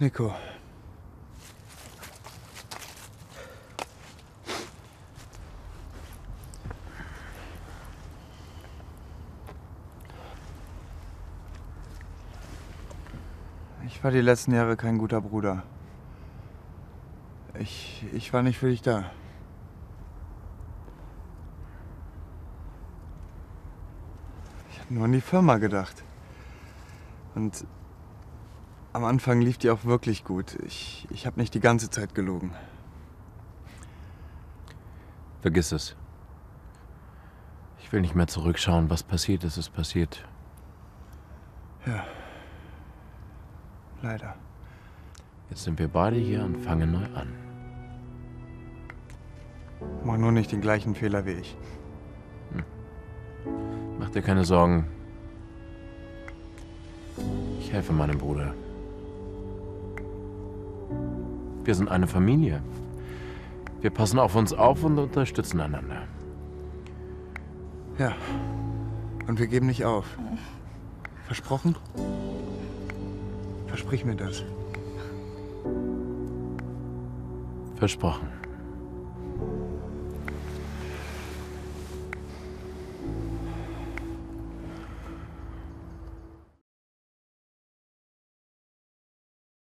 Nico. Ich war die letzten Jahre kein guter Bruder. Ich, ich war nicht für dich da. Ich habe nur an die Firma gedacht. Und am Anfang lief die auch wirklich gut. Ich, ich habe nicht die ganze Zeit gelogen. Vergiss es. Ich will nicht mehr zurückschauen. Was passiert ist, ist passiert. Ja. Leider. Jetzt sind wir beide hier und fangen neu an. Mach nur nicht den gleichen Fehler wie ich. Mach dir keine Sorgen. Ich helfe meinem Bruder. Wir sind eine Familie. Wir passen auf uns auf und unterstützen einander. Ja. Und wir geben nicht auf. Versprochen? Versprich mir das. Versprochen.